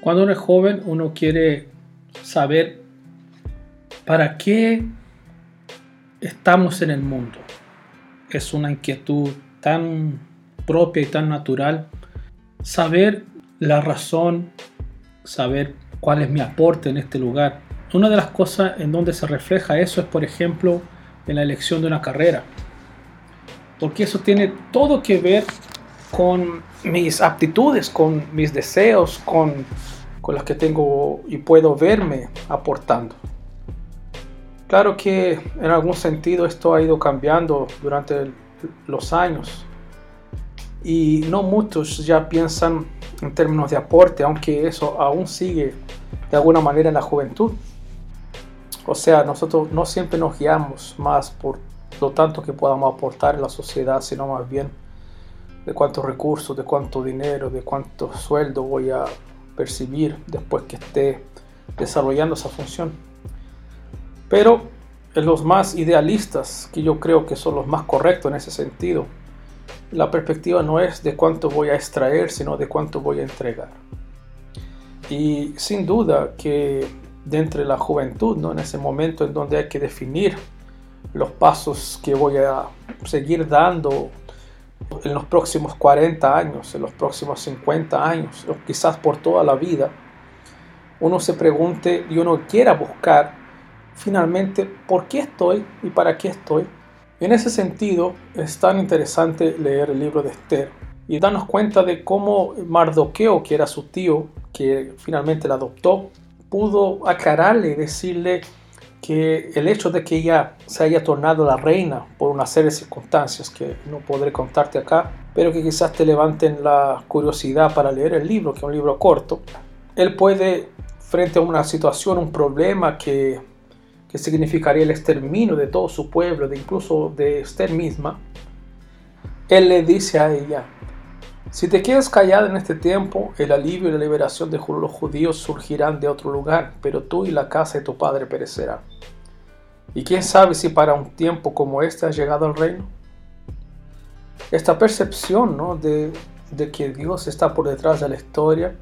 Cuando uno es joven, uno quiere saber para qué estamos en el mundo. Es una inquietud tan propia y tan natural. Saber la razón, saber cuál es mi aporte en este lugar. Una de las cosas en donde se refleja eso es, por ejemplo, en la elección de una carrera. Porque eso tiene todo que ver con mis aptitudes, con mis deseos, con, con las que tengo y puedo verme aportando. Claro que en algún sentido esto ha ido cambiando durante los años y no muchos ya piensan en términos de aporte, aunque eso aún sigue de alguna manera en la juventud. O sea, nosotros no siempre nos guiamos más por lo tanto que podamos aportar en la sociedad, sino más bien de cuántos recursos, de cuánto dinero, de cuánto sueldo voy a percibir después que esté desarrollando esa función. Pero los más idealistas, que yo creo que son los más correctos en ese sentido, la perspectiva no es de cuánto voy a extraer, sino de cuánto voy a entregar. Y sin duda que de entre la juventud, ¿no? en ese momento en donde hay que definir los pasos que voy a seguir dando en los próximos 40 años, en los próximos 50 años, o quizás por toda la vida, uno se pregunte y uno quiera buscar finalmente por qué estoy y para qué estoy. En ese sentido, es tan interesante leer el libro de Esther y darnos cuenta de cómo Mardoqueo, que era su tío, que finalmente la adoptó, pudo aclararle y decirle que el hecho de que ella se haya tornado la reina por una serie de circunstancias que no podré contarte acá, pero que quizás te levanten la curiosidad para leer el libro, que es un libro corto, él puede, frente a una situación, un problema que, que significaría el exterminio de todo su pueblo, de incluso de Esther misma, él le dice a ella, si te quedas callada en este tiempo, el alivio y la liberación de los judíos surgirán de otro lugar, pero tú y la casa de tu padre perecerán. ¿Y quién sabe si para un tiempo como este has llegado al reino? Esta percepción ¿no? de, de que Dios está por detrás de la historia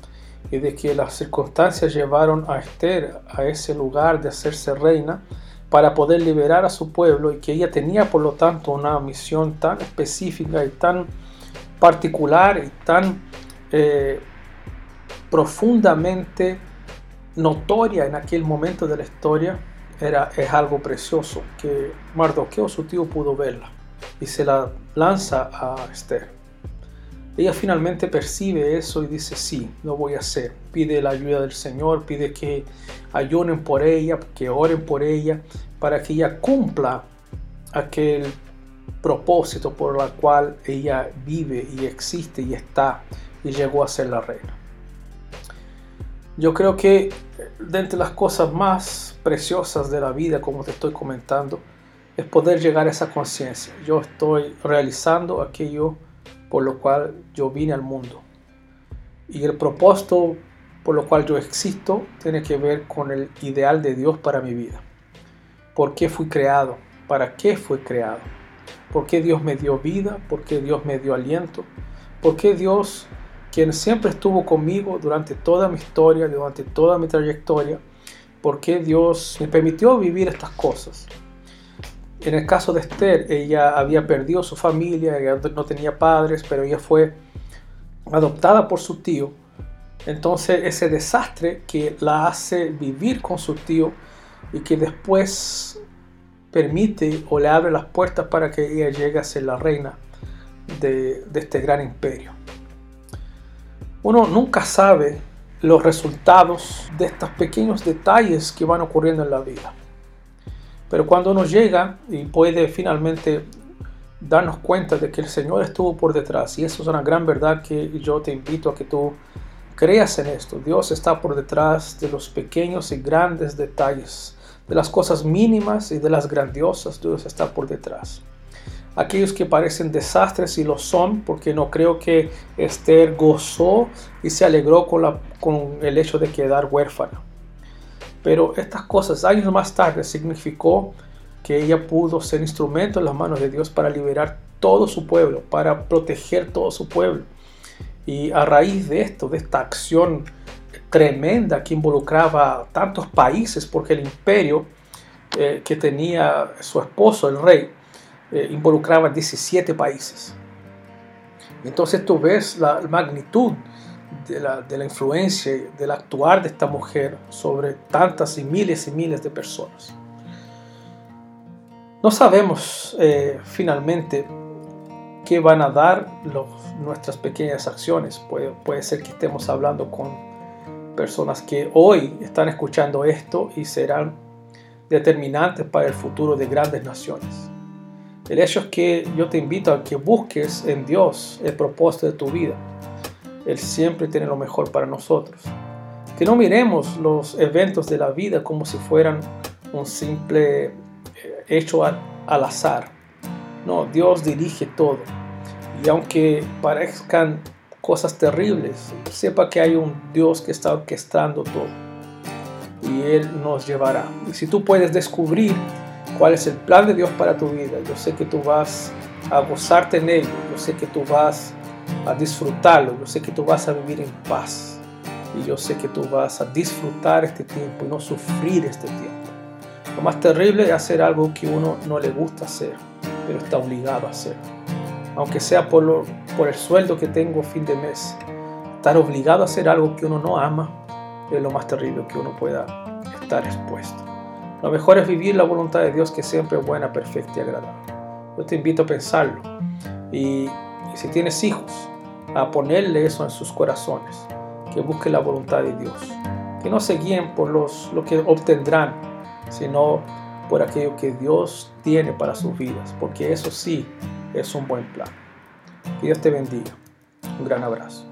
y de que las circunstancias llevaron a Esther a ese lugar de hacerse reina para poder liberar a su pueblo y que ella tenía por lo tanto una misión tan específica y tan particular y tan eh, profundamente notoria en aquel momento de la historia era, es algo precioso que Mardoqueo, su tío, pudo verla y se la lanza a Esther. Ella finalmente percibe eso y dice, sí, lo voy a hacer. Pide la ayuda del Señor, pide que ayunen por ella, que oren por ella, para que ella cumpla aquel propósito por el cual ella vive y existe y está y llegó a ser la reina. Yo creo que de entre las cosas más preciosas de la vida, como te estoy comentando, es poder llegar a esa conciencia. Yo estoy realizando aquello por lo cual yo vine al mundo. Y el propósito por lo cual yo existo tiene que ver con el ideal de Dios para mi vida. ¿Por qué fui creado? ¿Para qué fui creado? ¿Por qué Dios me dio vida? ¿Por qué Dios me dio aliento? ¿Por qué Dios, quien siempre estuvo conmigo durante toda mi historia, durante toda mi trayectoria, por qué Dios me permitió vivir estas cosas? En el caso de Esther, ella había perdido su familia, ella no tenía padres, pero ella fue adoptada por su tío. Entonces ese desastre que la hace vivir con su tío y que después permite o le abre las puertas para que ella llegue a ser la reina de, este gran imperio. Uno nunca sabe los resultados de estos pequeños detalles que van ocurriendo en la vida. Pero cuando uno llega y puede finalmente darnos cuenta de que el Señor estuvo por detrás, y eso es una gran verdad que yo te invito a que tú creas en esto. Dios está por detrás de los pequeños y grandes detalles de las cosas mínimas y de las grandiosas, Dios está por detrás. Aquellos que parecen desastres y lo son, porque no creo que Esther gozó y se alegró con, la, con el hecho de quedar huérfana. Pero estas cosas, años más tarde, significó que ella pudo ser instrumento en las manos de Dios para liberar todo su pueblo, para proteger todo su pueblo. Y a raíz de esto, de esta acción tremenda que involucraba tantos países, porque el imperio eh, que tenía su esposo, el rey, eh, involucraba 17 países. Entonces tú ves la magnitud de la, de la influencia, del actuar de esta mujer sobre tantas y miles y miles de personas. No sabemos eh, finalmente qué van a dar los, nuestras pequeñas acciones. Puede, puede ser que estemos hablando con personas que hoy están escuchando esto y serán determinantes para el futuro de grandes naciones. El hecho es que yo te invito a que busques en Dios el propósito de tu vida. Él siempre tiene lo mejor para nosotros. Que no miremos los eventos de la vida como si fueran un simple hecho al, azar. No, Dios dirige todo. Y aunque parezcan cosas terribles, sepa que hay un Dios que está orquestando todo. Y Él nos llevará. Y si tú puedes descubrir cuál es el plan de Dios para tu vida, yo sé que tú vas a gozarte en ello, yo sé que tú vas a disfrutarlo, yo sé que tú vas a vivir en paz. Y yo sé que tú vas a disfrutar este tiempo y no sufrir este tiempo. Lo más terrible es hacer algo que uno no le gusta hacer, pero está obligado a hacer. Aunque sea por, el sueldo que tengo fin de mes. Estar obligado a hacer algo que uno no ama es lo más terrible que uno pueda estar expuesto. Lo mejor es vivir la voluntad de Dios que siempre es buena, perfecta y agradable. Yo te invito a pensarlo. Y, y si tienes hijos, a ponerle eso en sus corazones. Que busquen la voluntad de Dios. Que no se guíen por los, lo que obtendrán sino por aquello que Dios tiene para sus vidas, porque eso sí es un buen plan. Dios te bendiga. Un gran abrazo.